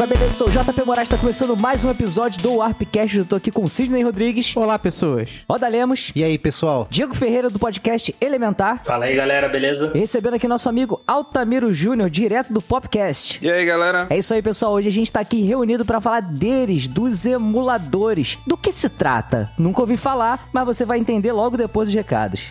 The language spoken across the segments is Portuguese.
Com a beleza, sou o JP Moraes, está começando mais um episódio do Warpcast. Eu tô aqui com Sidney Rodrigues. Olá, pessoas. Roda Lemos. E aí, pessoal? Diego Ferreira, do podcast Elementar. Fala aí, galera, beleza? E recebendo aqui nosso amigo Altamiro Júnior, direto do Popcast. E aí, galera? É isso aí, pessoal. Hoje a gente tá aqui reunido para falar deles, dos emuladores. Do que se trata? Nunca ouvi falar, mas você vai entender logo depois dos recados.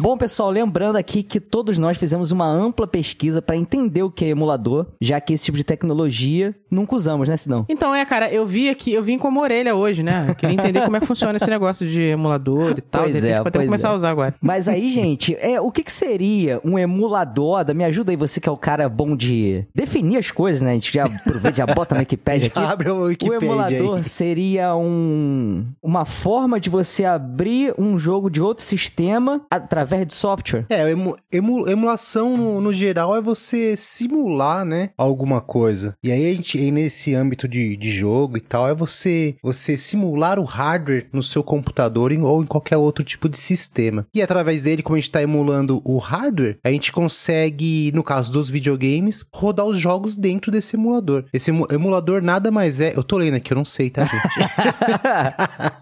Bom, pessoal, lembrando aqui que todos nós fizemos uma ampla pesquisa para entender o que é emulador, já que esse tipo de tecnologia nunca usamos, né, Sidão? Então, é, cara, eu vi aqui, eu vim como orelha hoje, né? Eu queria entender como é que funciona esse negócio de emulador e tal. Pois de é, pode pois começar é. a usar agora. Mas aí, gente, é, o que, que seria um emulador? Da- Me ajuda aí, você que é o cara bom de definir as coisas, né? A gente já aproveita, já bota na Wikipedia aqui. Já abre o O Wikipedia emulador aí. seria um, uma forma de você abrir um jogo de outro sistema através de software. É, emu- emu- emulação no, no geral é você simular, né, alguma coisa. E aí a gente, aí nesse âmbito de, de jogo e tal, é você você simular o hardware no seu computador em- ou em qualquer outro tipo de sistema. E através dele, como a gente tá emulando o hardware, a gente consegue, no caso dos videogames, rodar os jogos dentro desse emulador. Esse emu- emulador nada mais é... Eu tô lendo aqui, eu não sei, tá, gente?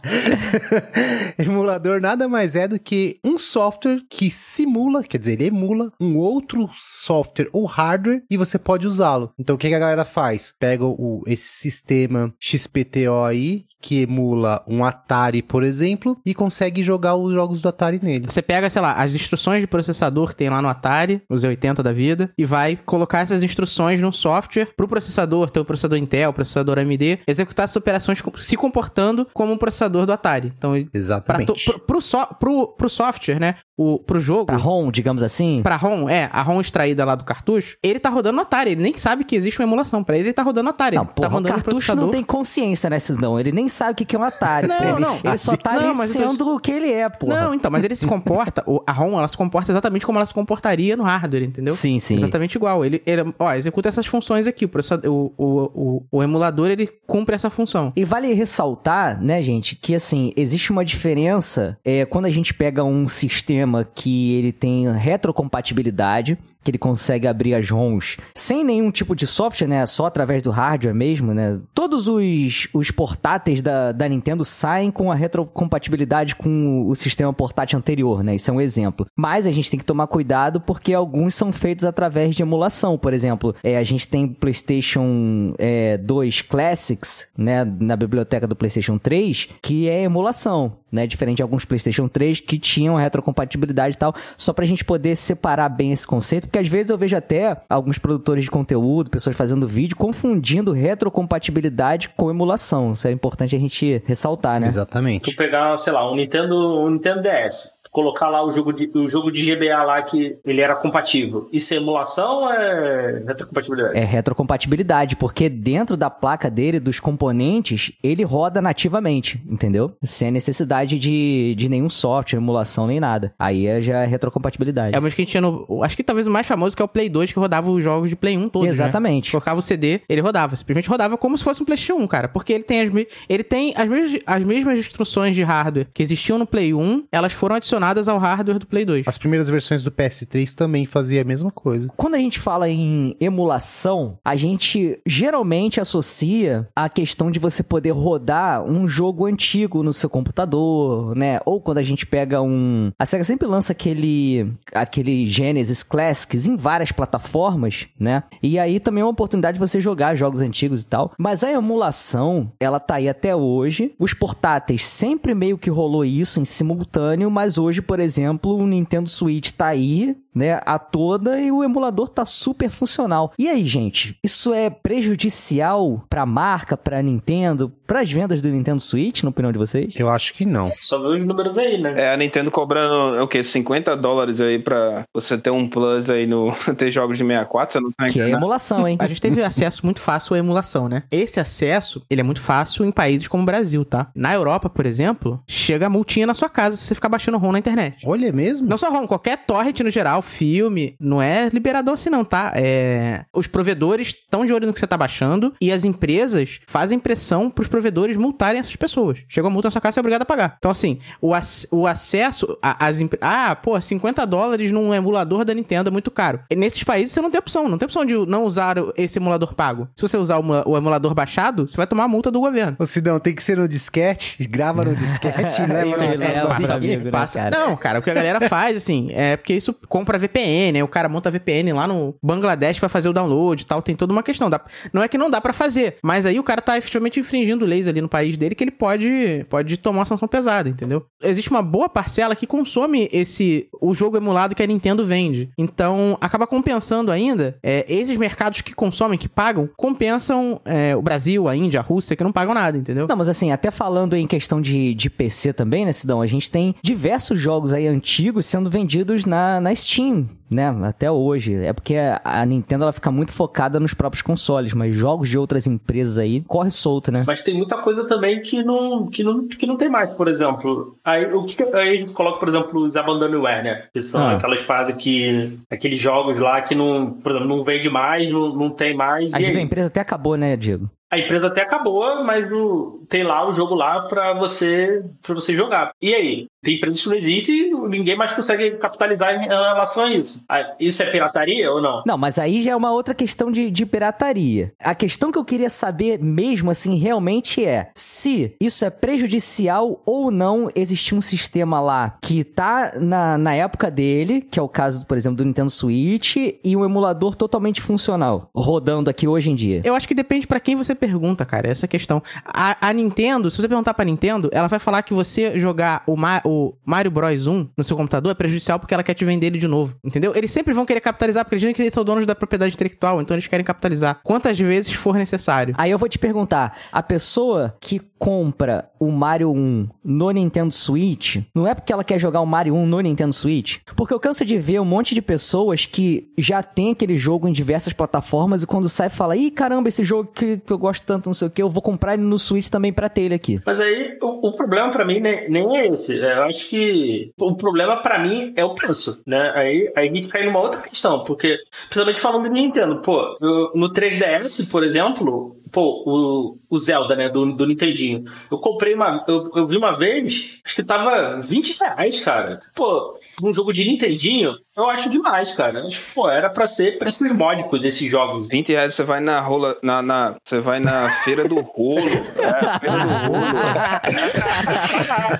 Emulador nada mais é do que um software que simula, quer dizer, ele emula um outro software ou hardware e você pode usá-lo. Então o que, que a galera faz? Pega o, esse sistema XPTO aí, que emula um Atari, por exemplo, e consegue jogar os jogos do Atari nele. Você pega, sei lá, as instruções de processador que tem lá no Atari, os 80 da vida, e vai colocar essas instruções num software pro processador, teu processador Intel, processador AMD, executar essas operações se comportando como um processador do Atari. Então, pra Exatamente. to- pro, pro, so- pro- pro software, né, o, pro jogo, Pra ROM, digamos assim. Pra ROM, é, a ROM extraída lá do cartucho, ele tá rodando no Atari, ele nem sabe que existe uma emulação. Pra ele, ele tá rodando no Atari. Não, ele tá porra, o o cartucho não tem consciência, né, Cisdão? Ele nem sabe o que é um Atari. Não, pô. ele, não. ele só tá Não, eu tô- sendo o que ele é, porra. Não, então, mas ele se comporta, o- a ROM, ela se comporta exatamente como ela se comportaria no hardware, entendeu? Sim, sim. Exatamente igual. Ele, ele ó, executa essas funções aqui. O, o, o, o, o emulador, ele cumpre essa função. E vale ressaltar, né, gente, que assim, existe uma diferença é, quando a gente pega um sistema que ele tem retrocompatibilidade, que ele consegue abrir as ROMs sem nenhum tipo de software, né, só através do hardware mesmo, né. Todos os, os portáteis da, da Nintendo saem com a retrocompatibilidade com o sistema portátil anterior, né, isso é um exemplo. Mas a gente tem que tomar cuidado porque alguns são feitos através de emulação, por exemplo, é, a gente tem PlayStation é, 2 Classics, né, na biblioteca do PlayStation 3, que é emulação, né, diferente de alguns PlayStation 3 que tinham retrocompatibilidade e tal, só pra gente poder separar bem esse conceito, porque às vezes eu vejo até alguns produtores de conteúdo, pessoas fazendo vídeo, confundindo retrocompatibilidade com emulação. Isso é importante a gente ressaltar, né? Exatamente. Tu pegar, sei lá, um Nintendo, um Nintendo DS, colocar lá o jogo de, o jogo de GBA lá que ele era compatível. Isso é emulação ou é retrocompatibilidade? É retrocompatibilidade, porque dentro da placa dele, dos componentes, ele roda nativamente, entendeu? Sem a necessidade de, de nenhum software, emulação, nem nada. Aí é já é retrocompatibilidade. É o mesmo que a gente tinha no. Acho que talvez o mais famoso que é o Play 2, que rodava os jogos de Play 1 todos. né? Exatamente. Colocava o CD, ele rodava. Simplesmente rodava como se fosse um PlayStation 1, cara. Porque ele tem as, ele tem as, mesmas, as mesmas instruções de hardware que existiam no Play 1, elas foram adicionadas ao hardware do Play 2. As primeiras versões do PS3 também faziam a mesma coisa. Quando a gente fala em emulação, a gente geralmente associa a questão de você poder rodar um jogo antigo no seu computador, né? Ou quando a gente pega um. A SEGA sempre lança aquele, aquele Genesis Classics em várias plataformas, né? E aí também é uma oportunidade de você jogar jogos antigos e tal. Mas a emulação, ela tá aí até hoje. Os portáteis sempre meio que rolou isso em simultâneo, mas hoje, por exemplo, o Nintendo Switch tá aí né, a toda e o emulador tá super funcional. E aí, gente, isso é prejudicial pra marca, pra Nintendo, pras vendas do Nintendo Switch, na opinião de vocês? Eu acho que não. Só vê os números aí, né? É, a Nintendo cobrando, é o quê? 50 dólares aí pra você ter um plus aí no... ter jogos de 64, você não tá Que é emulação, hein? A gente teve acesso muito fácil à emulação, né? Esse acesso, ele é muito fácil em países como o Brasil, tá? Na Europa, por exemplo, chega a multinha na sua casa se você ficar baixando ROM na internet. Olha é mesmo? Não só ROM, qualquer torrent no geral, filme, não é liberador assim não, tá? É... Os provedores estão de olho no que você tá baixando e as empresas fazem pressão pros provedores multarem essas pessoas. Chega a multa na sua casa, você é obrigado a pagar. Então, assim, o, ac- o acesso às... empre- Ah, pô, 50 dólares num emulador da Nintendo é muito caro. E nesses países você não tem opção, não tem opção de não usar o- esse emulador pago. Se você usar o emula- o emulador baixado, você vai tomar a multa do governo. Ô, Sidão, tem que ser no disquete, grava no disquete e né? Não, cara, o que a galera faz, assim, é porque isso compra VPN, né? o cara monta VPN lá no Bangladesh pra fazer o download e tal, tem toda uma questão. Dá- não é que não dá pra fazer, mas aí o cara tá efetivamente infringindo leis ali no país dele que ele pode, pode tomar uma sanção pesada, entendeu? Existe uma boa parcela que consome esse o jogo emulado que a Nintendo vende. Então, acaba compensando ainda é, esses mercados que consomem, que pagam, compensam é, o Brasil, a Índia, a Rússia, que não pagam nada, entendeu? Não, mas assim, até falando em questão de, de PC também, né, Sidão? A gente tem diversos jogos aí antigos sendo vendidos na, na Steam, team né? Até hoje. É porque a, a Nintendo ela fica muito focada nos próprios consoles, mas jogos de outras empresas aí corre solto, né? Mas tem muita coisa também que não, que não, que não tem mais, por exemplo. Aí, o que, aí a gente coloca, por exemplo, os Abandonware, né? Que são Ah. aquelas paradas que. aqueles jogos lá que não, por exemplo, não vende mais, não, não tem mais. Às vezes a aí? empresa até acabou, né, Diego? A empresa até acabou, mas o, tem lá o jogo lá pra você para você jogar. E aí? Tem empresas que não existem e ninguém mais consegue capitalizar em relação a isso. Ah, Isso é pirataria ou não? Não, mas aí já é uma outra questão de, de pirataria. A questão que eu queria saber mesmo, assim, realmente é se isso é prejudicial ou não existir um sistema lá que tá na, na época dele, que é o caso, por exemplo, do Nintendo Switch, e um emulador totalmente funcional, rodando aqui hoje em dia. Eu acho que depende pra quem você pergunta, cara, essa questão. A, a Nintendo, se você perguntar pra Nintendo, ela vai falar que você jogar o, Ma- o Mario Bros 1 no seu computador é prejudicial porque ela quer te vender ele de novo, entendeu? Eles sempre vão querer capitalizar porque eles dizem que eles são donos da propriedade intelectual, então eles querem capitalizar quantas vezes for necessário. Aí eu vou te perguntar, a pessoa que compra o Mario 1 no Nintendo Switch, não é porque ela quer jogar o Mario 1 no Nintendo Switch? Porque eu canso de ver um monte de pessoas que já tem aquele jogo em diversas plataformas e quando sai fala, ih, caramba, esse jogo que, que eu gosto tanto, não sei o que, eu vou comprar ele no Switch também pra ter ele aqui. Mas aí o, o problema pra mim nem, nem é esse. Eu acho que o problema pra mim é o preço, né? Aí, aí gente cai numa outra questão, porque, principalmente falando de Nintendo, pô, no 3DS, por exemplo, pô, o, o Zelda, né, do, do Nintendinho, eu comprei uma. Eu, eu vi uma vez, acho que tava 20 reais, cara. Pô, um jogo de Nintendinho, eu acho demais, cara. Acho pô, era pra ser preços módicos esses jogos. 20 reais você vai na rola, na, na- você vai na feira do rolo. É, feira do rolo.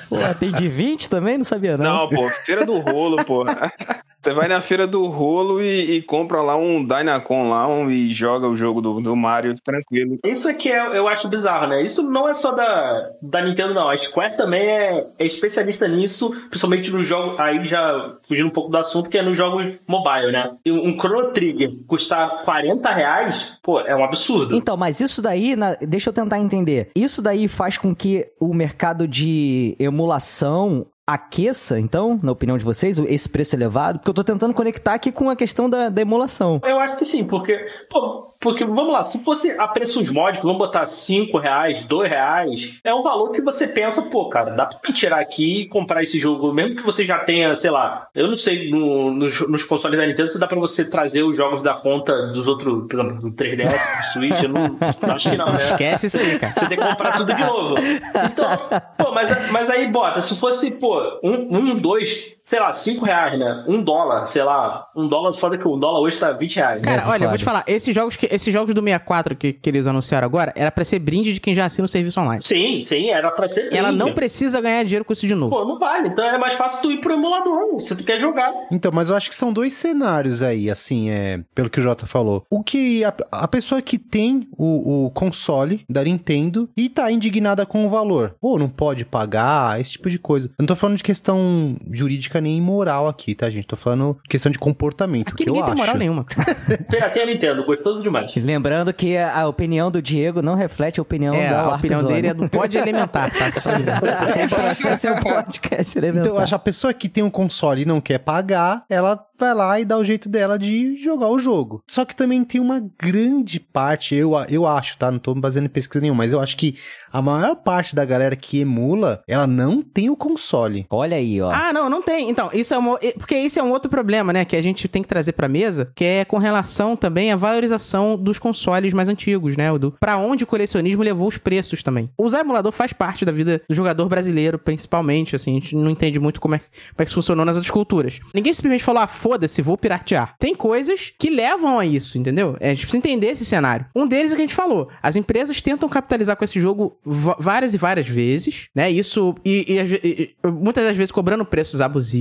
Pô, tem de 20 também? Não sabia não. Não, pô, feira do rolo, pô. Você vai na feira do rolo e, e compra lá um Dynacon lá um, e joga o jogo do, do Mario tranquilo. Isso é que eu, eu acho bizarro, né? Isso não é só da, da Nintendo, não. A Square também é, é especialista nisso, principalmente no jogo. Aí já fugindo um pouco do assunto, que é nos jogos mobile, né? E Um Chrono Trigger custar 40 reais, pô, é um absurdo. Então, mas isso daí, na- deixa eu tentar entender. Isso daí faz com que o mercado de emulação aqueça, então, na opinião de vocês, esse preço elevado? Porque eu tô tentando conectar aqui com a questão da, da emulação. Eu acho que sim, porque, pô, porque, vamos lá, se fosse a preços módicos, vamos botar 5 reais, 2 reais, é um valor que você pensa, pô, cara, dá pra tirar aqui e comprar esse jogo, mesmo que você já tenha, sei lá, eu não sei, no- nos, nos consoles da Nintendo, se dá pra você trazer os jogos da conta dos outros, por exemplo, do 3DS, do Switch, eu não, acho que não, né? Esquece isso aí, cara. Você tem que comprar tudo de novo. Então, pô, mas, mas aí bota, se fosse, pô, um, um dois, sei lá, cinco reais, né? Um dólar, sei lá, um dólar, foda que um dólar hoje tá 20 reais. né? Cara, É, olha, eu vou te falar, esses jogos, que, esses jogos do 64 que, que eles anunciaram agora, era pra ser brinde de quem já assina o serviço online. Sim, sim, era pra ser. Ela brinde. não precisa ganhar dinheiro com isso de novo. Pô, não vale. Então é mais fácil tu ir pro emulador, se tu quer jogar. Então, mas eu acho que são dois cenários aí, assim, é, pelo que o Jota falou. O que a, a pessoa que tem o, o console da Nintendo e tá indignada com o valor. Pô, não pode pagar, esse tipo de coisa. Eu não tô falando de questão jurídica ética nem moral aqui, tá, gente? Tô falando questão de comportamento, Aqui que eu tem acho. moral nenhuma. Pirateia a Nintendo, gostoso demais. Lembrando que a opinião do Diego não reflete a opinião é, da a opinião Zone. dele é do pode elementar, tá? É o podcast elementar. Então, eu acho que a pessoa que tem um console e não quer pagar, ela vai lá e dá o jeito dela de jogar o jogo. Só que também tem uma grande parte, eu, eu acho, tá? Não tô me baseando em pesquisa nenhuma, mas eu acho que a maior parte da galera que emula, ela não tem o console. Olha aí, ó. Ah, não, não tem. Então, isso é uma, porque esse é um outro problema, né, que a gente tem que trazer pra mesa, que é com relação também à valorização dos consoles mais antigos, né, do para onde o colecionismo levou os preços também. Usar emulador faz parte da vida do jogador brasileiro, principalmente, assim, a gente não entende muito como é, como é que isso funcionou nas outras culturas. Ninguém simplesmente falou, ah, foda-se, vou piratear. Tem coisas que levam a isso, entendeu? É, a gente precisa entender esse cenário. Um deles é o que a gente falou. As empresas tentam capitalizar com esse jogo várias e várias vezes, né? Isso, e, e- e- muitas das vezes cobrando preços abusivos.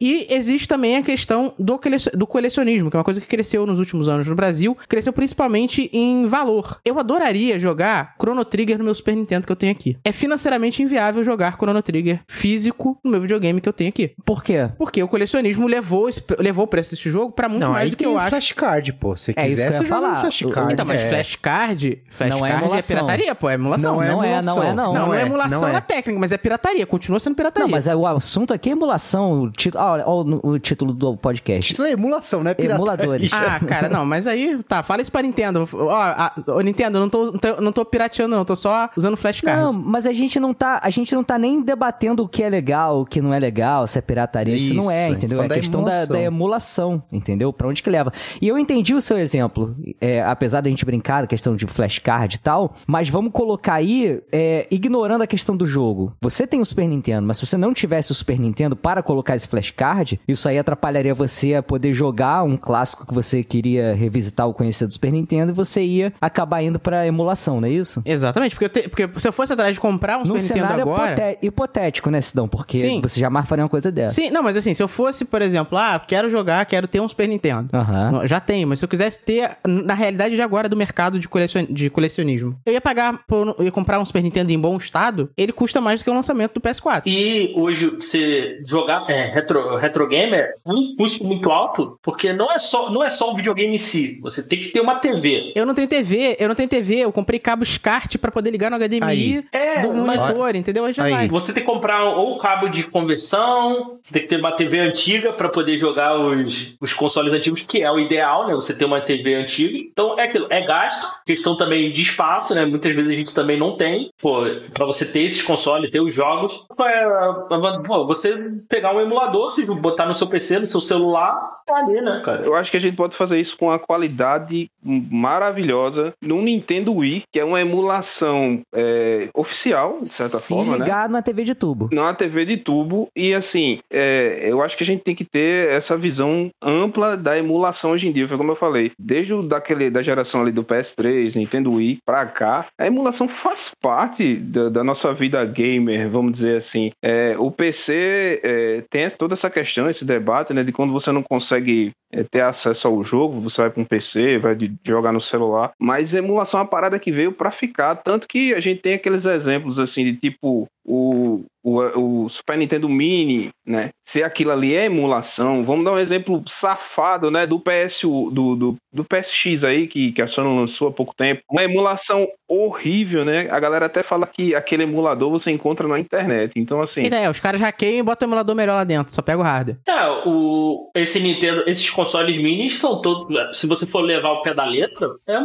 E existe também a questão do, do colecionismo, que é uma coisa que cresceu nos últimos anos no Brasil. Cresceu principalmente em valor. Eu adoraria jogar Chrono Trigger no meu Super Nintendo que eu tenho aqui. É financeiramente inviável jogar Chrono Trigger físico no meu videogame que eu tenho aqui. Por quê? Porque o colecionismo levou, esse- levou o preço desse jogo pra muito não, mais do que eu acho. flashcard, pô. Se É isso quiser, que eu ia falar. flashcard. Então, mas é. flashcard, flashcard é, emulação. pirataria, pô, é emulação. Não é não é, emulação. não é, não. Não, não é, é, emulação não é. na técnica, mas é pirataria, continua sendo pirataria. Não, mas é- o assunto aqui é emulação. O título, ah, olha, olha o, título do podcast. Isso é emulação, né? Pirataria. Emuladores. Ah, cara, não, mas aí, tá, fala isso pra Nintendo. Ó, a- Nintendo, eu não tô, não tô pirateando, não, tô só usando flashcard. Não, mas a gente não tá, a gente não tá nem debatendo o que é legal, o que não é legal, se é pirataria, isso, não Isso, é, entendeu? É da questão da, emulação. da emulação, entendeu? Pra onde que leva. E eu entendi o seu exemplo, é, apesar da gente brincar, a questão de flashcard e tal, mas vamos colocar aí, é, ignorando a questão do jogo. Você tem o Super Nintendo, mas se você não tivesse o Super Nintendo para colocar esse flashcard, isso aí atrapalharia você a poder jogar um clássico que você queria revisitar ou conhecer do Super Nintendo e você ia acabar indo pra emulação, não é isso? Exatamente, porque, eu te- porque se eu fosse atrás de comprar um Num Super Nintendo cenário agora... hipoté- hipotético, né, Sidão? Porque Sim. você jamais faria uma coisa dessa. Sim, não, mas assim, se eu fosse, por exemplo, ah, quero jogar, quero ter um Super Nintendo. Aham. Não, Já tenho, mas se eu quisesse ter, na realidade de agora, do mercado de, colecion... de colecionismo, eu ia pagar, por... eu ia comprar um Super Nintendo em bom estado, ele custa mais do que o lançamento do PS4. E hoje você jogar é, retro, retro gamer é um custo muito alto, porque não é, só, não é só o videogame em si. Você tem que ter uma TV. Eu não tenho TV, eu não tenho TV, eu comprei cabo SCART pra poder ligar no HDMI Aí. É, do mas- monitor, entendeu? Aí já Aí. vai. Você tem que comprar ou cabo de conversão, você tem que ter uma TV antiga pra poder jogar os, os consoles antigos, que é o ideal, né? Você ter uma TV antiga. Então é aquilo, é gasto, questão também de espaço, né? Muitas vezes a gente também não tem. Pô, pra você ter esses consoles, ter os jogos, é, pô, você pegar um emulador, se botar no seu PC, no seu celular, tá ali, né, cara? Eu acho que a gente pode fazer isso com a qualidade maravilhosa no Nintendo Wii, que é uma emulação é, oficial, de certa Se forma, né? ligar na TV de tubo. numa TV de tubo e assim é, eu acho que a gente tem que ter essa visão ampla da emulação hoje em dia foi como eu falei desde o, daquele da geração ali do PS3 Nintendo Wii pra cá a emulação faz parte da, da nossa vida gamer vamos dizer assim É, o PC é, tem toda essa questão esse debate né de quando você não consegue é, ter acesso ao jogo, você vai para um PC, vai de- jogar no celular, mas emulação é uma parada que veio para ficar, tanto que a gente tem aqueles exemplos assim de tipo o, o, o Super Nintendo Mini, né? Se aquilo ali é emulação, vamos dar um exemplo safado, né? Do PS do, do, do PSX aí que, que a Sony lançou há pouco tempo, uma emulação horrível, né? A galera até fala que aquele emulador você encontra na internet, então assim. E daí, os caras hackeiam e botam o emulador melhor lá dentro, só pega o hardware. É, o, esse Nintendo, esses consoles minis são todos. Se você for levar o pé da letra, é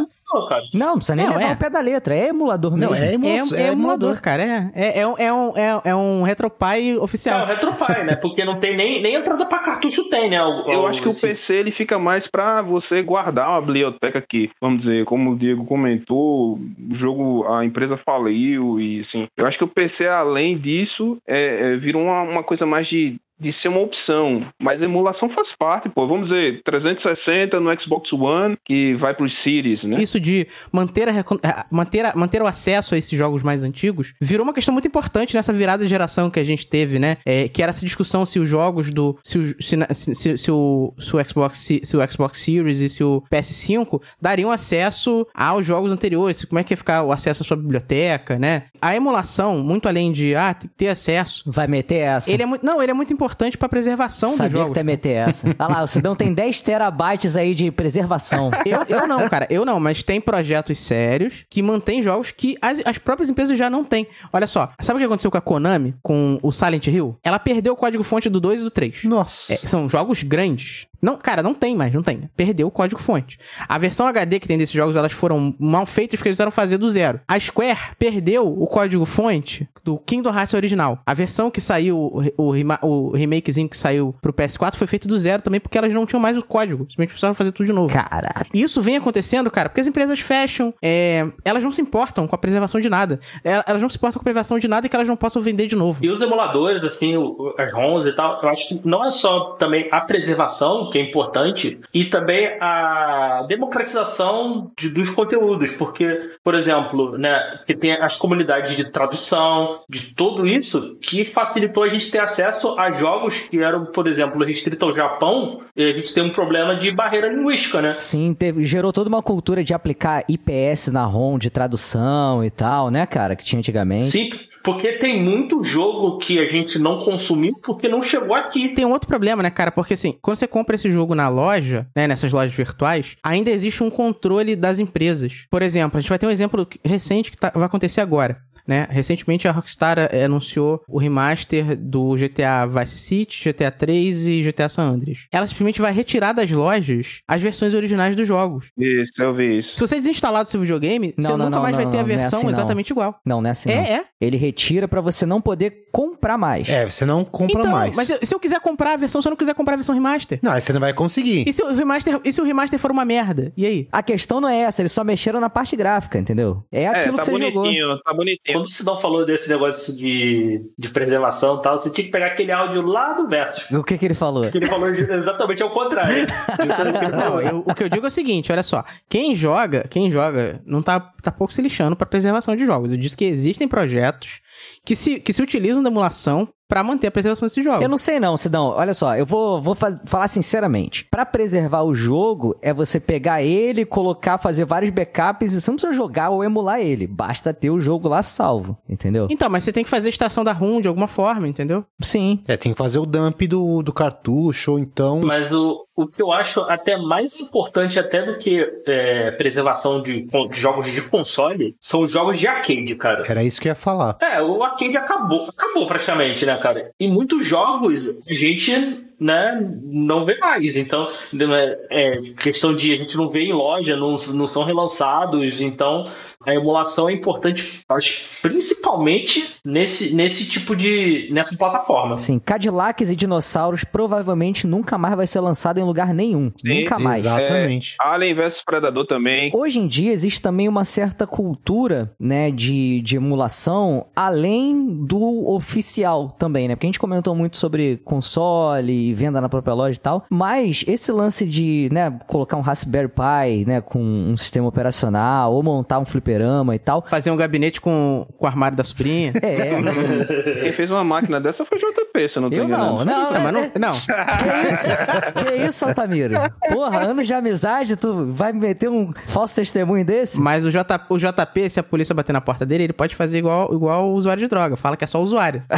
cara. Não, não precisa nem Não, levar é. o pé da letra, é emulador Não, mesmo. é É, emulação. é, emulador, cara. É, é, é, um- é um, é, é um RetroPie É o oficial. RetroPie, né? Porque não tem nem, nem entrada pra cartucho tem, né? O- Eu o- acho que o esse- PC ele fica mais pra você guardar uma biblioteca aqui. Vamos dizer, como o Diego comentou, o jogo, a empresa faliu e assim. Eu acho que o PC, além disso, é, é, virou uma, uma coisa mais de, de ser uma opção. Mas a emulação faz parte, pô. Vamos dizer, 360 no Xbox One, que vai pros Series, né? Isso de manter, a, a- manter, a- manter o acesso a esses jogos mais antigos virou uma questão muito importante nessa virada de geração que a gente teve, né? É, que era essa discussão se os jogos do. Se o, se, se- se- o, se o Xbox, se, se o Xbox Series e se o PS5 dariam acesso aos jogos anteriores, como é que ia ficar o acesso à sua biblioteca, né? A emulação, muito além de ah, tem que ter acesso. Vai meter essa. Ele é muito, não, ele é muito importante importante pra preservação dos Sabia jogos. que tu ia meter essa. Olha lá, o Sidão tem 10 terabytes aí de preservação. Eu, eu não, cara, eu não, mas tem projetos sérios que mantêm jogos que as, as próprias empresas já não têm. Olha só, sabe o que aconteceu com a Konami, com o Silent Hill? Ela perdeu o código-fonte do 2 e do 3. Nossa. É, são jogos grandes. Não, cara, não tem mais, não tem. Perdeu o código-fonte. A versão HD que tem desses jogos, elas foram mal feitas porque eles precisaram fazer do zero. A Square perdeu o código-fonte do Kingdom Hearts original. A versão que saiu, o, o, o remakezinho que saiu pro PS4 foi feito do zero também porque elas não tinham mais o código. Simplesmente precisaram fazer tudo de novo. Caralho. E Isso vem acontecendo, cara, porque as empresas fecham, é, elas não se importam com a preservação de nada. É, Elas não se importam com a preservação de nada e que elas não possam vender de novo. E os emuladores, assim, as ROMs e tal, eu acho que não é só também a preservação, que é importante, e também a democratização de- dos conteúdos, porque, por exemplo, né, que tem as comunidades de tradução, de tudo isso, que facilitou a gente ter acesso a jogos que eram, por exemplo, restritos ao Japão, e a gente tem um problema de barreira linguística, né? Sim, teve- gerou toda uma cultura de aplicar IPS na ROM de tradução e tal, né, cara? Que tinha antigamente. Sim, porque tem muito jogo que a gente não consumiu porque não chegou aqui. Tem um outro problema, né, cara? Porque assim, quando você compra esse jogo na loja, né, nessas lojas virtuais, ainda existe um controle das empresas. Por exemplo, a gente vai ter um exemplo recente que tá- vai acontecer agora. Né? Recentemente a Rockstar eh, anunciou o remaster do GTA Vice City, GTA 3 e GTA San Andreas. Ela simplesmente vai retirar das lojas as versões originais dos jogos. Isso, eu vi isso. Se você desinstalar do seu videogame, Não, você não, nunca não, mais vai não, ter a é versão assim, não. exatamente igual. Não, não é assim. não. É, é. Ele retira pra você não poder comprar mais. É, você não compra Então, mais. mas se eu quiser comprar a versão, se eu não quiser comprar a versão remaster. Não, aí você não vai conseguir. E se o remaster, e se o remaster for uma merda? E aí? A questão não é essa, eles só mexeram na parte gráfica, entendeu? É aquilo é, que tá você jogou. bonitinho, tá bonitinho. Quando o Sidão falou desse negócio de, de preservação e tal, você tinha que pegar aquele áudio lá do Versus. O que que ele falou? Que ele falou exatamente ao contrário. Isso é que Não, eu- o que eu digo é o seguinte, olha só. Quem joga, quem joga, não tá, tá pouco se lixando pra preservação de jogos. Eu disse que existem projetos que se, que se utilizam da emulação pra manter a preservação desses jogos. Eu não sei não, Sidão. Olha só, eu vou, vou fa- falar sinceramente. Pra preservar o jogo, é você pegar ele, colocar, fazer vários backups. e Você não precisa jogar ou emular ele. Basta ter o jogo lá salvo, entendeu? Então, mas você tem que fazer a extração da ROM de alguma forma, entendeu? Sim. É, tem que fazer o dump do, do cartucho, ou então. Mas o, o que eu acho até mais importante até do que é, preservação de, de jogos de console são os jogos de arcade, cara. Era isso que eu ia falar. É, o arcade acabou, acabou praticamente, né, cara? E muitos jogos a gente, né, não vê mais. Então, né, é questão de a gente não vê em loja, não, não são relançados. Então, a emulação é importante, acho, principalmente nesse, nesse tipo de. nessa plataforma. Assim, Cadillacs e dinossauros provavelmente nunca mais vai ser lançado em lugar nenhum. Sim, nunca mais. Exatamente. Alien vs Predador também. Hoje em dia existe também uma certa cultura, né, de, de emulação, além do oficial também, né? Porque a gente comentou muito sobre console e venda na própria loja e tal, mas esse lance de, né, colocar um Raspberry Pi, né, com um sistema operacional, ou montar um fliperama e tal, Fazer um gabinete com, com o armário da sobrinha. é... Quem fez uma máquina dessa foi JP, se eu não tô Eu não, não, Não, mas não, é- não. Que isso? Que isso, Altamiro? Porra, anos de amizade, tu vai me meter um falso testemunho desse? Mas o, J, o JP, se a polícia bater na porta dele, ele pode fazer igual, igual o usuário de droga. Fala que é só usuário.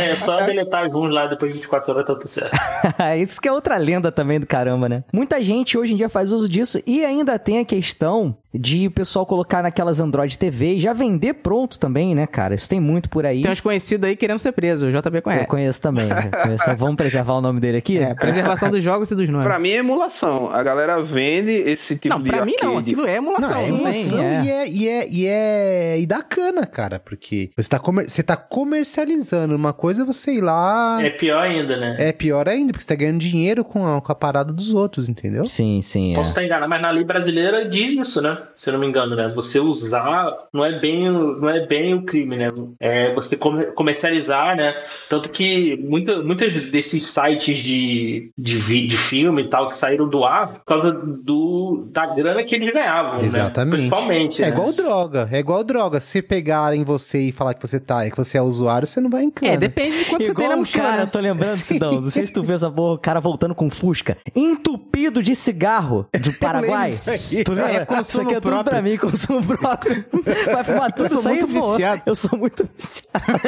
É só deletar os ruins lá depois de 24 horas tá tudo certo. Isso que é outra lenda também do caramba, né? Muita gente hoje em dia faz uso disso e ainda tem a questão de o pessoal colocar naquelas Android TV e já vender pronto também, né, cara? Isso tem muito por aí. Tem uns conhecidos aí querendo ser preso. O Eu conhece. conheço também. né? Conheço. Vamos preservar o nome dele aqui? É, preservação dos jogos e dos nomes. Pra mim é emulação. A galera vende esse tipo não, de pra mim não. Aquilo é emulação. Não, é sim, emoção sim, é. e, é, e, é, e é. E dá cana, cara, porque você tá, comer, você tá comercializando uma coisa, você ir lá. É pior ainda, né? É pior ainda, porque você tá ganhando dinheiro com a, com a parada dos outros, entendeu? Sim, sim. Posso É. estar enganado, mas na lei brasileira diz isso, né? Se eu não me engano, né? Você usar não é bem, o- não é bem o crime, né? É você comer- comercializar, né? Tanto que muita, muitos desses sites de, de, de filme e tal que saíram do ar por causa do, da grana que eles ganhavam, né? Exatamente. Principalmente. É né? igual droga, é igual droga. Se pegarem você e falar que você tá, que você é usuário, você não vai em cana. É, depende de quanto você tem Igual na um mochila, cara, né? eu tô lembrando, Sim. Sidão. Não sei se tu vê essa porra, o cara voltando com Fusca, entupido de cigarro do Paraguai. disso aí. Tu lembra? É, consumo Isso aqui é próprio. pra mim, consumo próprio. Vai fumar tudo Eu sou muito viciado. Eu sou muito viciado.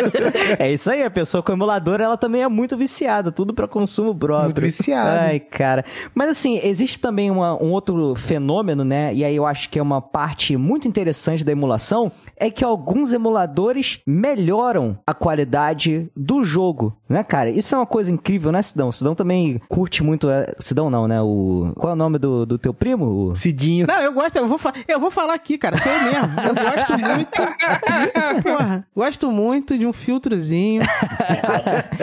é isso aí, a pessoa com emulador, ela também é muito viciada. Tudo pra consumo próprio. Muito viciado. Ai, cara. Mas assim, existe também uma- um outro fenômeno, né? E aí eu acho que é uma parte muito interessante da emulação, é que alguns emuladores melhoram a qualidade do jogo, né, cara? Isso é uma coisa incrível, né, Sidão? Sidão também curte muito... é, Sidão não, né? O... Qual é o nome do, do teu primo? O- Cidinho. Não, eu gosto, eu vou, fa- eu vou falar aqui, cara, sou eu mesmo. Eu gosto muito. Porra, gosto muito de um filtrozinho.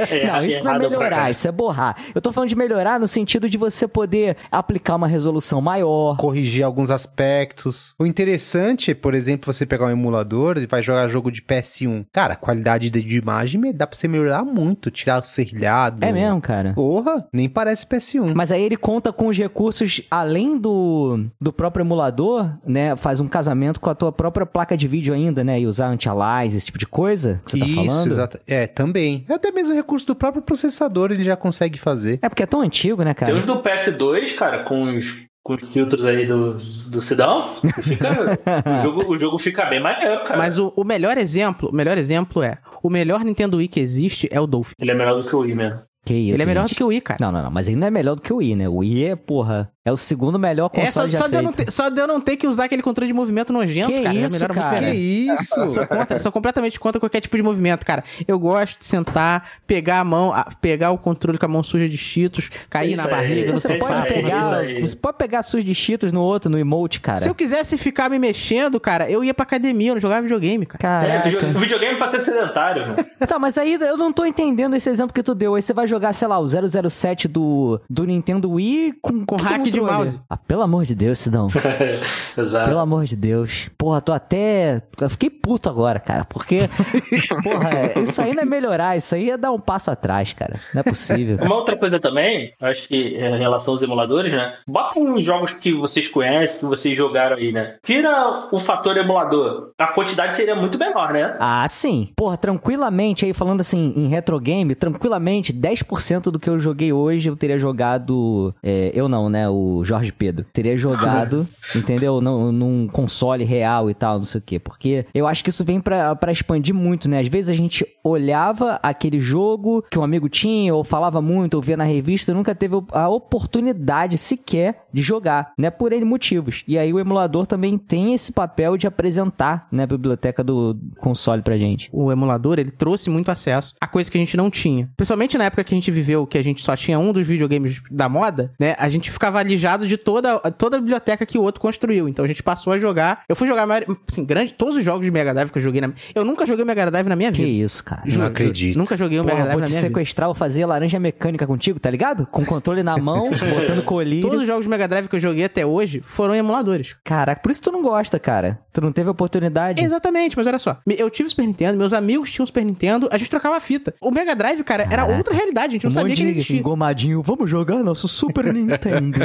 É, não, isso não é melhorar, isso é borrar. Eu tô falando de melhorar no sentido de você poder aplicar uma resolução maior. corrigir alguns aspectos. O interessante é, por exemplo, você pegar um emulador e vai jogar jogo de PS1. Cara, a qualidade de imagem dá pra você melhorar muito, tirar o serrilhado. É mesmo, cara. Porra, nem parece PS1. Mas aí ele conta com os recursos além do, do próprio emulador, né? Faz um casamento com a tua própria placa de vídeo ainda, né? E usar anti-alias, esse tipo de coisa que você tá Isso, falando. exato. É, também. Até mesmo o recurso do próprio processador ele já consegue fazer. É porque é tão antigo, né, cara? Tem os do PS2, cara, com os, com os filtros aí do, do Sidão. Fica, o, jogo, o jogo fica bem maneiro, cara. Mas o, o melhor exemplo, o melhor exemplo é, o melhor Nintendo Wii que existe é o Dolphin. Ele é melhor do que o Wii mesmo. Que isso, Ele é melhor gente. do que o Wii, cara. Não, não, não. Mas ele não é melhor do que o Wii, né? O Wii é, porra, é o segundo melhor É, só, console já só, de eu feito. não ter, só de eu não ter que usar aquele controle de movimento nojento, Que cara. já isso, muito cara? Que isso? Eu sou contra, eu sou completamente contra qualquer tipo de movimento, cara. Eu gosto de sentar, pegar a mão, a- pegar o controle com a mão suja de cheetos, cair Isso na aí, barriga, isso Você pode pegar. Você pode pegar suas de cheetos no outro, no emote, cara. Se eu quisesse ficar me mexendo, cara, eu ia pra academia, eu não jogava videogame, cara. É, Caraca. video- videogame pra ser sedentário, mano. Tá, mas aí eu não tô entendendo esse exemplo que tu deu. Aí você vai jogar, sei lá, o 007 do, do Nintendo Wii com, Com hack de mouse. Ah, pelo amor de Deus, Sidão. Exato. Pelo amor de Deus. Porra, tô até. Eu fiquei puto agora, cara. Porque, porra, isso aí não é melhorar, isso aí é dar um passo atrás, cara. Não é possível. Uma outra coisa também, acho que é, em relação aos emuladores, né? Bota uns jogos que vocês conhecem, que vocês jogaram aí, né? Tira o fator emulador, a quantidade seria muito menor, né? Ah, sim. Porra, tranquilamente, aí falando assim, em retro game, tranquilamente, 10% do que eu joguei hoje eu teria jogado. é, eu não, né? O Jorge Pedro. Teria jogado, entendeu? Num, num console real e tal, não sei o quê. Porque eu acho que isso vem pra, pra expandir muito, né? Às vezes a gente olhava aquele jogo que um amigo tinha, ou falava muito, ou via na revista, nunca teve a oportunidade sequer de jogar, né? Por N motivos. E aí o emulador também tem esse papel de apresentar, né, a biblioteca do console pra gente. O emulador, ele trouxe muito acesso a coisa que a gente não tinha. Principalmente na época que a gente viveu, que a gente só tinha um dos videogames da moda, né? A gente ficava alijado de toda, toda a biblioteca que o outro construiu. Então a gente passou a jogar. Eu fui jogar, assim, grande, todos os jogos de Mega Drive que eu joguei na Eu nunca joguei o Mega Drive na minha Que vida. isso, cara. Não acredito. Nunca joguei o Mega Drive vou na te minha vida. sequestrar, vou fazer laranja mecânica contigo, tá ligado? Com o controle na mão, botando colírio. Todos os jogos de Mega Drive que eu joguei até hoje foram em emuladores. Caraca, por isso tu não gosta, cara. Tu não teve oportunidade. Exatamente, mas olha só. Eu tive o Super Nintendo, meus amigos tinham o Super Nintendo, a gente trocava fita. O Mega Drive, cara, era Caraca. outra realidade, a gente não um sabia que ele existia. engomadinho. Vamos jogar nosso Super Nintendo.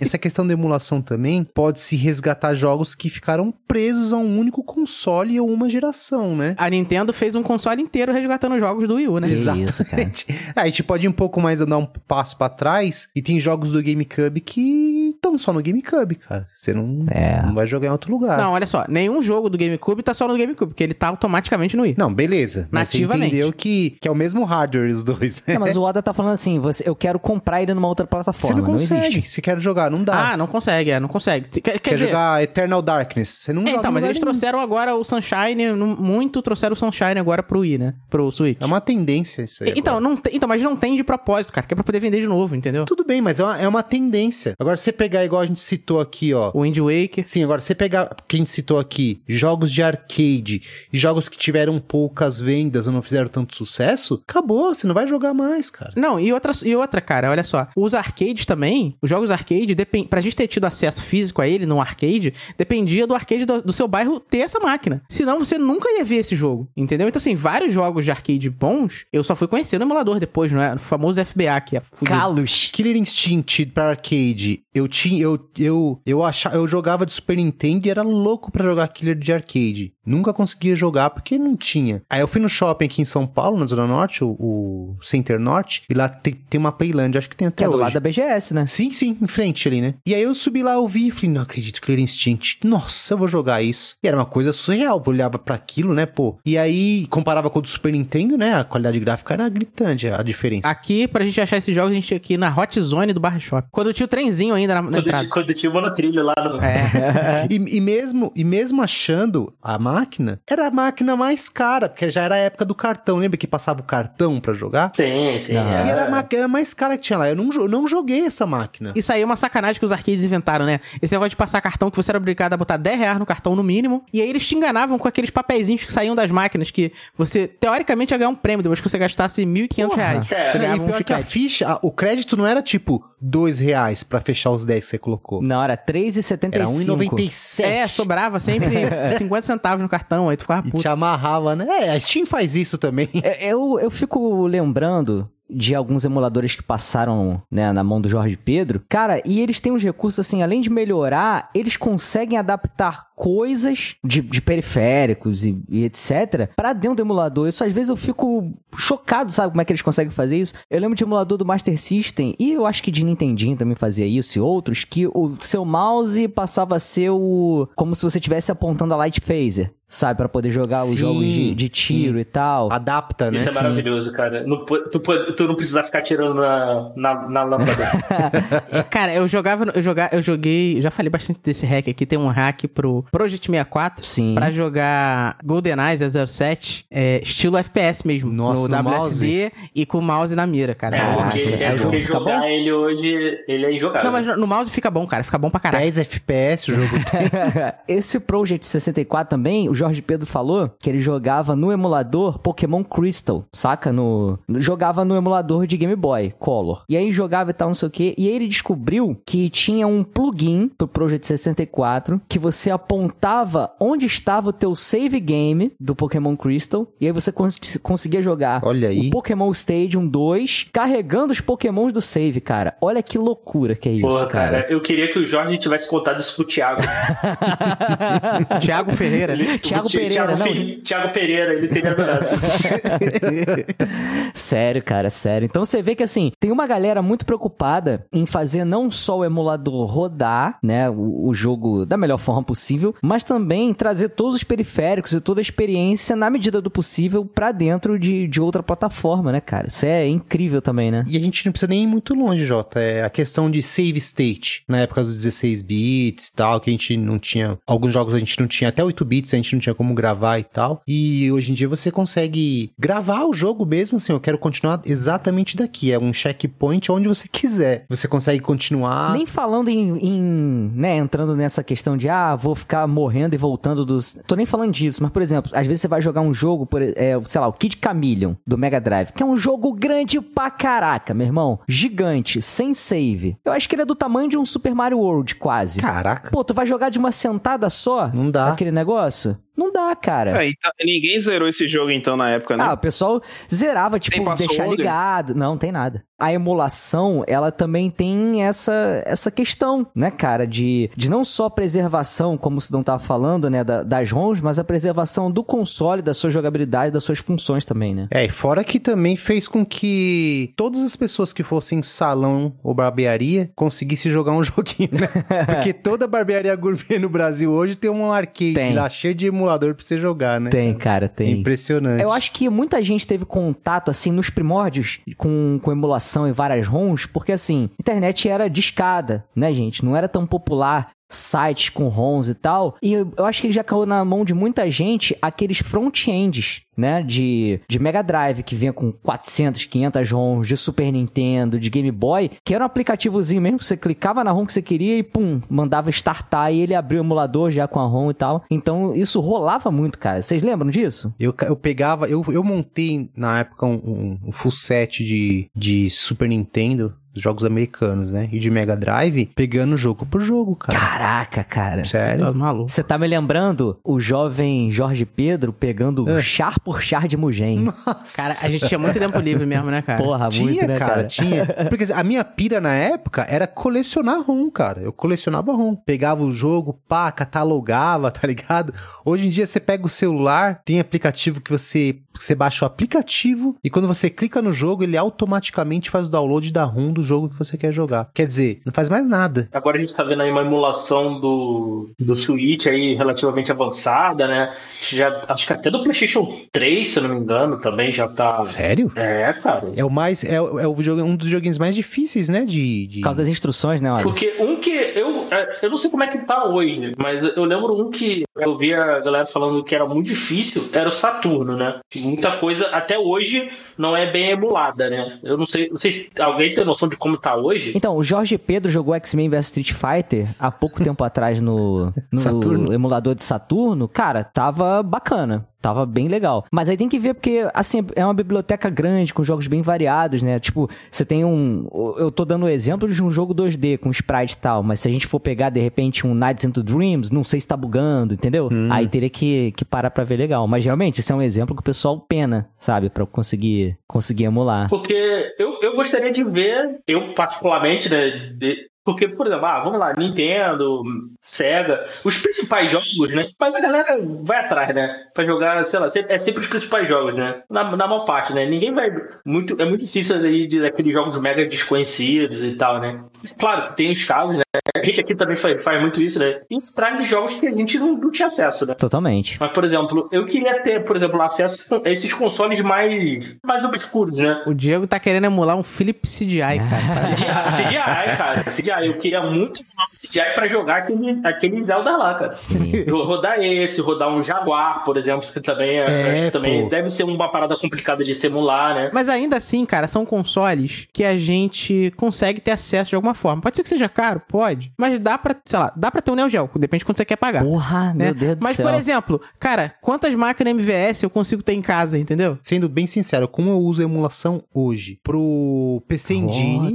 Essa questão da emulação também pode se resgatar jogos que ficaram presos a um único console ou uma geração, né? A Nintendo fez um console inteiro resgatando jogos do Wii U, né? Que isso, cara. Aí a gente pode ir um pouco mais dar um passo pra trás e tem jogos do GameCube que estão só no GameCube, cara. Você não, É. não vai jogar em outro lugar. Não, olha só, nenhum jogo do GameCube tá só no GameCube, porque ele tá automaticamente no Wii. Não, beleza. Mas você entendeu que, que é o mesmo hardware os dois, né? Não, mas o Oda tá falando assim, você, eu quero comprar ele numa outra Você plataforma. não consegue. existe. Você quer jogar, não dá. Ah, não consegue, é, não consegue. Quer, quer quer dizer, jogar Eternal Darkness. Você não é, joga então, mas eles nenhum. trouxeram agora o Sunshine, muito trouxeram o Sunshine agora pro Wii, né? Pro Switch. É uma tendência isso aí. Então, agora. não então, mas não tem de propósito, cara, que é pra poder vender de novo, entendeu? Tudo bem, mas é uma, é uma tendência. Agora, você pegar, igual a gente citou aqui, ó. O Wind Waker. Sim, agora você pegar, quem citou aqui, jogos de arcade e jogos que tiveram poucas vendas ou não fizeram tanto sucesso, acabou, você não vai jogar mais, cara. Não, e outra, e outra, cara, olha só. Os arcades também, os jogos arcade, depend, pra gente ter tido acesso físico a ele no arcade, dependia do arcade do, do seu bairro ter essa máquina. Senão você nunca ia ver esse jogo, entendeu? Então, assim, vários jogos de arcade bons, eu só fui conhecer no emulador depois, não é? O famoso FBA, que é fudido. Kalos. Killer Instinct pra arcade, eu tinha, eu, eu, eu achava, eu jogava de Super Nintendo e era louco pra jogar Killer de arcade. Nunca conseguia jogar porque não tinha. Aí eu fui no shopping aqui em São Paulo, na Zona Norte, o, o Center Norte, e lá tem, tem uma Playland, acho que tem até Que é do hoje. lado da BGS, né? Sim, sim, em frente ali, né? E aí eu subi lá, eu vi e falei, não acredito, Clear Instinct. Nossa, eu vou jogar isso. E era uma coisa surreal, eu olhava pra aquilo, né, pô. E aí, comparava com o do Super Nintendo, né? A qualidade gráfica era gritante, a diferença. Aqui, pra gente achar esses jogos, a gente tinha que ir na Hot Zone do Barra Shop. Quando tinha o trenzinho ainda na, na Quando, entrada. ti- quando tinha o monotrilho lá no. É. E, e mesmo, e mesmo achando a máquina, era a máquina mais cara, porque já era a época do cartão. Lembra que passava o cartão pra jogar? Sim, sim. Ah. E era a máquina mais cara que tinha lá. Eu não, jo- não joguei essa máquina. Isso aí é uma sacanagem que os arcades inventaram, né? Esse negócio de passar cartão que você era obrigado a botar 10 reais no cartão no mínimo. E aí eles te enganavam com aqueles papeizinhos que saíam das máquinas que você, teoricamente, ia ganhar um prêmio depois que você gastasse 1.500 reais. É, Você e ganhava um pior que a ficha, a- o crédito não era tipo dois reais pra fechar os 10 que você colocou. Não, era 3,75. Era 1,97. É, sobrava sempre 50 centavos no cartão, aí tu ficava E puto. te amarrava, né? É, a Steam faz isso também. É, Eu, eu fico lembrando de alguns emuladores que passaram né, na mão do Jorge Pedro. Cara, e eles têm uns recursos assim, além de melhorar, eles conseguem adaptar coisas de, de periféricos e, e etc. pra dentro do emulador. Isso às vezes eu fico chocado, sabe como é que eles conseguem fazer isso? Eu lembro de emulador do Master System e eu acho que de Nintendinho também fazia isso e outros que o seu mouse passava a ser o como se você estivesse apontando a light phaser. Sabe, Pra poder jogar os Sim, jogos de, de sim. tiro e tal. Adapta, né? Isso é maravilhoso, cara. Po- tu, tu não precisa ficar tirando na, na, na lâmpada. Cara, eu jogava, eu jogar, eu joguei, já falei bastante desse hack aqui, tem um hack pro Project 64 Sim. pra jogar GoldenEye 007, é, estilo FPS mesmo, Nossa, no, no WSD e com o mouse na mira, cara. É, Caraca, porque, é jogo porque fica jogar bom? ele hoje, ele é injogável. Não, mas no mouse fica bom, cara, fica bom pra caralho. 10 FPS o jogo tem. Esse Project 64 também, o Jorge Pedro falou que ele jogava no emulador Pokémon Crystal, saca? No, jogava no emulador de Game Boy Color. E aí jogava e tal, não sei o que. E aí ele descobriu que tinha um plugin pro Project 64 que você apontava onde estava o teu save game do Pokémon Crystal. E aí você cons- conseguia jogar Olha aí. o Pokémon Stadium 2 carregando os Pokémons do save, cara. Olha que loucura que é isso, Porra, cara. cara, eu queria que o Jorge tivesse contado isso pro Thiago. Thiago Ferreira. Ele- Thiago o Thi- Pereira, Thiago, não. Thiago Pereira, ele teria adorado. Sério, cara, sério. Então você vê que assim, tem uma galera muito preocupada em fazer não só o emulador rodar, né, o, o jogo da melhor forma possível, mas também trazer todos os periféricos e toda a experiência na medida do possível pra dentro de, de outra plataforma, né, cara? Isso é incrível também, né? E a gente não precisa nem ir muito longe, Jota. É a questão de save state. Na época dos 16 bits e tal, que a gente não tinha. Alguns jogos a gente não tinha, até 8 bits a gente não tinha como gravar e tal. E hoje em dia você consegue gravar o jogo mesmo assim. Eu quero continuar exatamente daqui. É um checkpoint onde você quiser. Você consegue continuar. Nem falando em, em, né, entrando nessa questão de, ah, vou ficar morrendo e voltando dos... Tô nem falando disso, mas, por exemplo, às vezes você vai jogar um jogo, por, é, sei lá, o Kid Chameleon, do Mega Drive, que é um jogo grande pra caraca, meu irmão. Gigante, sem save. Eu acho que ele é do tamanho de um Super Mario World, quase. Caraca. Pô, tu vai jogar de uma sentada só? Não dá. Aquele negócio? Não dá, cara. É, então, ninguém zerou esse jogo então na época, né? Ah, o pessoal zerava, tipo, deixar ligado. Não, tem nada. A emulação, ela também tem essa, essa questão, né, cara, de, de não só preservação, como o Sidão tava falando, né, da- das ROMs, mas a preservação do console, da sua jogabilidade, das suas funções também, né? É, e fora que também fez com que todas as pessoas que fossem salão ou barbearia conseguissem jogar um joguinho, né? Porque toda barbearia gourmet no Brasil hoje tem um arcade Tem. lá cheio de emulador pra você jogar, né? Tem, cara, É tem. Impressionante. Eu acho que muita gente teve contato, assim, nos primórdios com, com emulação e várias ROMs, porque, assim, a internet era discada, né, gente? Não era tão popular sites com ROMs e tal. E eu, acho que já caiu na mão de muita gente aqueles front-ends, né, de, de Mega Drive, que vinha com 400, 500 ROMs, de Super Nintendo, de Game Boy, que era um aplicativozinho mesmo, você clicava na ROM que você queria e pum, mandava startar e ele abriu o emulador já com a ROM e tal. Então isso rolava muito, cara. Vocês lembram disso? Eu, eu pegava, eu, eu montei na época um, um, um full set de, de Super Nintendo. Jogos americanos, né? E de Mega Drive, pegando jogo por jogo, cara. Caraca, cara. Sério? Tá maluco. Você tá me lembrando o jovem Jorge Pedro pegando É. char por char de Mugen. Nossa. Cara, a gente tinha muito tempo livre mesmo, né, cara? Porra, Tinha, muito, né, cara, cara? tinha. Porque a minha pira na época era colecionar ROM, cara. Eu colecionava ROM. Pegava o jogo, pá, catalogava, tá ligado? Hoje em dia você pega o celular, tem aplicativo que você, você baixa o aplicativo e quando você clica no jogo, ele automaticamente faz o download da ROM do jogo que você quer jogar. Quer dizer, não faz mais nada. Agora a gente tá vendo aí uma emulação do, do Switch aí relativamente avançada, né? Já, acho que até do PlayStation 3, se eu não me engano, também já tá. Sério? É, cara. É o mais. É, o- é o jogo, um dos joguinhos mais difíceis, né? De. de... Por causa das instruções, né, olha? Porque um que eu, é, eu não sei como é que tá hoje, mas eu lembro um que eu vi a galera falando que era muito difícil, era o Saturno, né? Muita coisa até hoje não é bem emulada, né? Eu não sei, vocês, alguém tem noção de como tá hoje? Então, o Jorge Pedro jogou X-Men vs Street Fighter há pouco tempo atrás no, no emulador de Saturno. Cara, tava bacana. Tava bem legal. Mas aí tem que ver, porque, assim, é uma biblioteca grande, com jogos bem variados, né? Tipo, você tem um. Eu tô dando o exemplo de um jogo 2D com sprite e tal, mas se a gente for pegar, de repente, um Nights into Dreams, não sei se tá bugando, entendeu? Aí teria que, que parar pra ver legal. Mas realmente, isso é um exemplo que o pessoal pena, sabe? Pra conseguir, conseguir emular. Porque eu, eu gostaria de ver, eu particularmente, né? de- porque, por exemplo, ah, vamos lá, Nintendo, Sega, os principais jogos, né? Mas a galera vai atrás, né? Pra jogar, sei lá, é sempre os principais jogos, né? Na, na maior parte, né? Ninguém vai. Muito, é muito difícil aí de aqueles jogos mega desconhecidos e tal, né? Claro que tem os casos, né? A gente aqui também faz, faz muito isso, né? E traz de jogos que a gente não, não tinha acesso, né? Totalmente. Mas, por exemplo, eu queria ter, por exemplo, acesso a esses consoles mais, mais obscuros, né? O Diego tá querendo emular um Philip CGI, cara. CGI, CGI, cara. CGI. Eu queria muito um CGI pra jogar aquele, aquele Zelda lá, cara. Sim. Rodar esse, rodar um Jaguar, por exemplo, que também, é, É, acho que também pô. deve ser uma parada complicada de simular, né? Mas ainda assim, cara, são consoles que a gente consegue ter acesso de alguma forma. Pode ser que seja caro, pode. Mas dá pra, sei lá, dá pra ter um Neo Geo, depende de quanto você quer pagar. Porra, né? meu Deus do Mas, céu. por exemplo, cara, quantas máquinas MVS eu consigo ter em casa, entendeu? Sendo bem sincero, como eu uso emulação hoje pro PC Engine.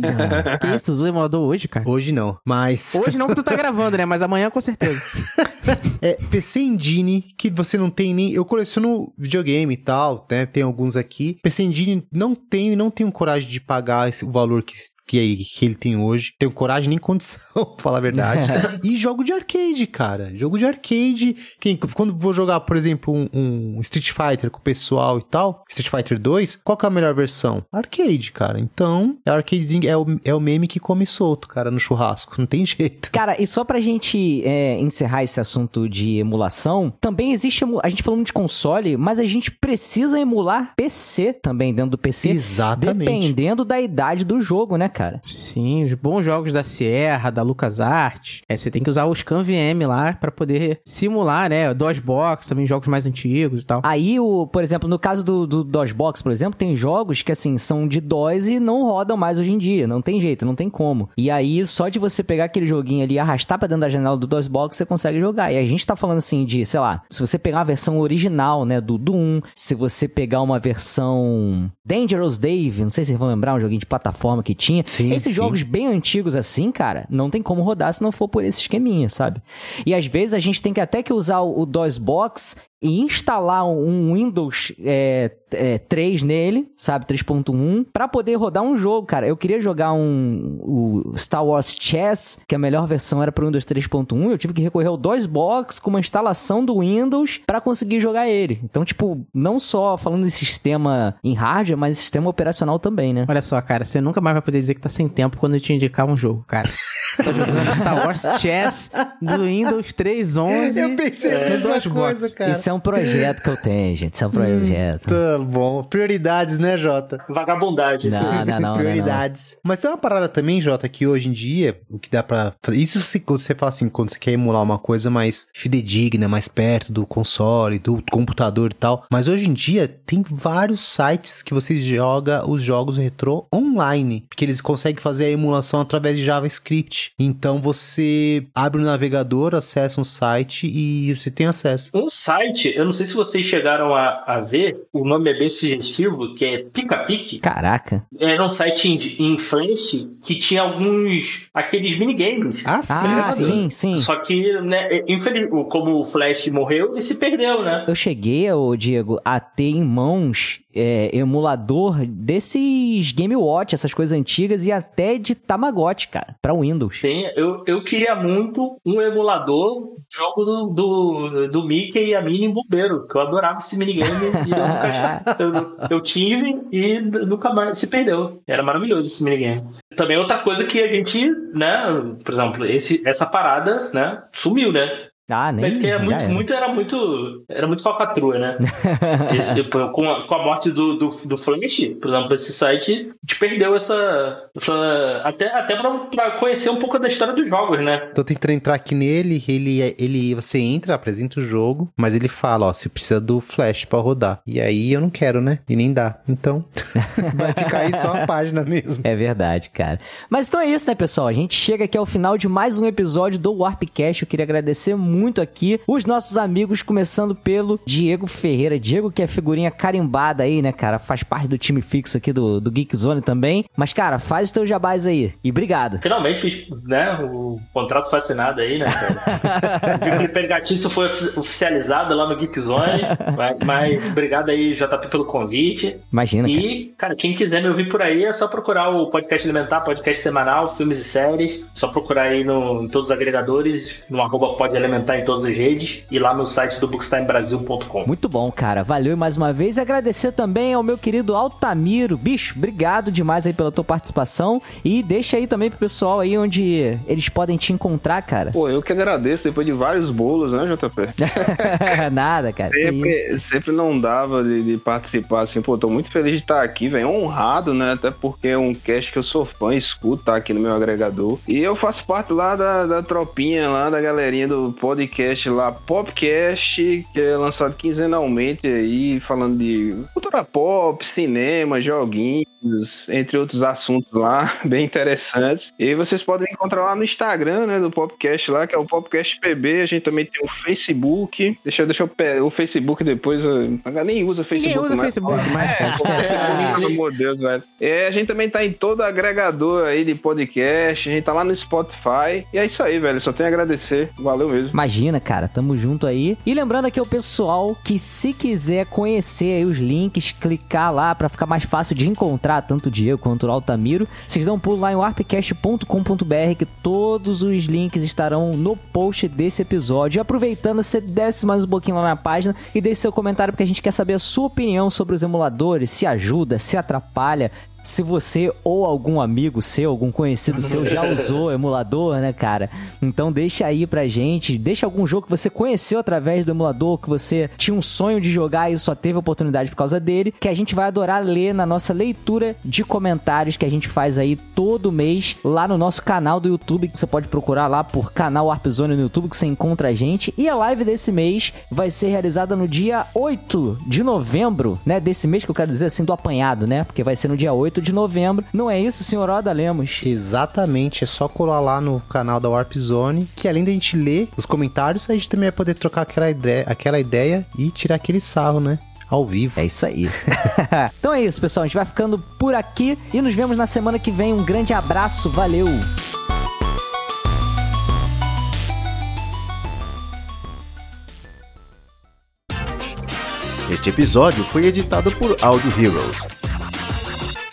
Que isso, tu usa o emulador hoje, cara? Hoje não, mas. Hoje não que tu tá gravando, né? Mas amanhã com certeza. É, PC Engine, que você não tem nem. Eu coleciono videogame e tal, né? Tem alguns aqui. PC Engine não tenho e não tenho coragem de pagar esse- o valor que, que, que ele tem hoje. Tenho coragem nem condição, pra falar a verdade. e jogo de arcade, cara. Jogo de arcade. Quem, quando vou jogar, por exemplo, um, um Street Fighter com o pessoal e tal, Street Fighter 2, qual que é a melhor versão? Arcade, cara. Então, é arcadezinho, é o, é o meme que come solto, cara, no churrasco. Não tem jeito. Cara, e só pra gente é, encerrar esse assunto de emulação, também existe. A gente falando de console, mas a gente precisa emular PC também dentro do PC. Exatamente. Dependendo da idade do jogo, né, cara? Sim, os bons jogos da Sierra, da LucasArts. É, você tem que usar o ScanVM lá pra poder simular, né? DOSBox, também jogos mais antigos e tal. Aí, o, por exemplo, no caso do, do DOSBox, por exemplo, tem jogos que, assim, são de DOS e não rodam mais hoje em dia. Não tem jeito, não tem como. E aí, só de você pegar aquele joguinho ali e arrastar pra dentro da janela do DOSBox, você consegue jogar. E a gente tá falando, assim, de, sei lá, se você pegar a versão original, né, do Doom, se você pegar uma versão Dangerous Dave, não sei se vocês vão lembrar, um joguinho de plataforma que tinha. Sim, Esses sim. jogos bem antigos assim, cara, não tem como rodar se não for por esse esqueminha, sabe? E às vezes a gente tem que até que usar o, o DOSBox e instalar um Windows é, é, 3 nele, sabe, 3.1, pra poder rodar um jogo, cara. Eu queria jogar um o Star Wars Chess, que a melhor versão era pro Windows 3.1, eu tive que recorrer ao DOSBox com uma instalação do Windows pra conseguir jogar ele. Então, tipo, não só falando de sistema em hardware, mas sistema operacional também, né? Olha só, cara, você nunca mais vai poder dizer que tá sem tempo quando eu te indicar um jogo, cara. Tá jogando Star Wars Chess do Windows 3.11. Eu pensei a no mesma coisa, cara. Isso é um projeto que eu tenho, gente. Isso é um projeto. Tá bom. Prioridades, né, Jota? Vagabundagem, assim. Não, não, não, não, não. Prioridades. Mas tem uma parada também, Jota, que hoje em dia, o que dá pra fazer. Isso se, você fala assim, quando você quer emular uma coisa mais fidedigna, mais perto do console, do computador e tal. Mas hoje em dia, tem vários sites que você joga os jogos retrô online. Porque eles conseguem fazer a emulação através de JavaScript. Então você abre o navegador, acessa um site e você tem acesso. Um site eu não sei se vocês chegaram a, a ver, o nome é bem sugestivo, que é Pica Pique. Caraca. Era um site em, em Flash que tinha alguns, aqueles minigames. Ah, sim. Ah, sim. sim, sim. Só que, né, infeliz, como o Flash morreu, ele se perdeu, né? Eu cheguei, ô Diego, a ter em mãos é, emulador desses Game Watch, essas coisas antigas, e até de Tamagotchi, cara, pra Windows. Tem, eu, eu queria muito um emulador jogo do, do, do Mickey e a Minnie em bombeiro, que eu adorava esse minigame e eu nunca eu, eu tive e nunca mais se perdeu. Era maravilhoso esse minigame. Também outra coisa que a gente, né, por exemplo, esse, essa parada, né, sumiu, né? Ah, nem. Porque era já muito, era. muito, era muito, era muito falcatrua, né? Esse, tipo, com, a, com a morte do, do, do Flash, por exemplo, esse site te perdeu essa, essa até, até pra, pra conhecer um pouco da história dos jogos, né? Tô tentando entrar aqui nele, ele, é- ele, você entra, apresenta o jogo, mas ele fala, ó, você precisa do flash pra rodar. E aí eu não quero, né? E nem dá. Então, vai ficar aí só a página mesmo. É verdade, cara. Mas então é isso, né, pessoal? A gente chega aqui ao final de mais um episódio do Warpcast. Eu queria agradecer muito aqui os nossos amigos, começando pelo Diego Ferreira. Diego, que é figurinha carimbada aí, né, cara? Faz parte do time fixo aqui do, do Geek Zone também. Mas, cara, faz os teus jabás aí. E obrigado. Finalmente fiz, né? O contrato foi assinado aí, né, cara? o Felipe Pergatício foi ofi- oficializado lá no Geek Zone. mas, mas obrigado aí, JP, pelo convite. Imagina, cara. E, cara, quem quiser me ouvir por aí é só procurar o podcast Elementar, podcast semanal, filmes e séries. Só procurar aí no, em todos os agregadores, no arroba elementar em todas as redes e lá no site do bookstimebrasil.com. Muito bom, cara. Valeu mais uma vez. E agradecer também ao meu querido Altamiro. Bicho, obrigado demais aí pela tua participação. E deixa aí também pro pessoal aí onde eles podem te encontrar, cara. Pô, eu que agradeço depois de vários bolos, né, JP? Nada, cara. Sempre, sempre não dava de, de participar, assim, pô, tô muito feliz de estar aqui, velho, honrado, né, até porque é um cast que eu sou fã, escuto, tá aqui no meu agregador, e eu faço parte lá da, da tropinha, lá da galerinha do podcast lá, Popcast, que é lançado quinzenalmente aí, falando de cultura pop, cinema, joguinhos, entre outros assuntos lá, bem interessantes, e vocês podem encontrar lá no Instagram, né, do Popcast lá, que é o Popcast PB, a gente também tem o Facebook, deixa, deixa eu pe- o Facebook depois, eu- nem usa Facebook Ninguém usa mais. Facebook mais, cara. É, pelo amor de Deus, velho. É, a gente também tá em todo agregador aí de podcast, a gente tá lá no Spotify. E é isso aí, velho. Só tenho a agradecer. Valeu mesmo. Imagina, cara, tamo junto aí. E lembrando aqui ao pessoal que se quiser conhecer os links, clicar lá pra ficar mais fácil de encontrar tanto o Diego quanto o Altamiro, vocês dão um pulo lá em warpcast.com.br que todos os links estarão no post desse episódio. E aproveitando, você desce mais um pouquinho lá na página e deixe seu comentário porque a gente quer saber a sua opinião sobre os emuladores, se ajuda, se atrapalha. Se você ou algum amigo seu, algum conhecido seu já usou emulador, né, cara? Então deixa aí pra gente, deixa algum jogo que você conheceu através do emulador, que você tinha um sonho de jogar e só teve oportunidade por causa dele, que a gente vai adorar ler na nossa leitura de comentários que a gente faz aí todo mês lá no nosso canal do YouTube, que você pode procurar lá por canal Warp Zone no YouTube que você encontra a gente. E a live desse mês vai ser realizada no dia 8 de novembro, né, desse mês que eu quero dizer assim do apanhado, né? Porque vai ser no dia 8 de novembro. Não é isso, senhor Oda Lemos? Exatamente, é só colar lá no canal da Warp Zone, que além da gente ler os comentários, a gente também vai poder trocar aquela ideia, aquela ideia e tirar aquele sarro, né? Ao vivo. É isso aí. então é isso, pessoal. A gente vai ficando por aqui e nos vemos na semana que vem. Um grande abraço, valeu! Este episódio foi editado por Audio Heroes.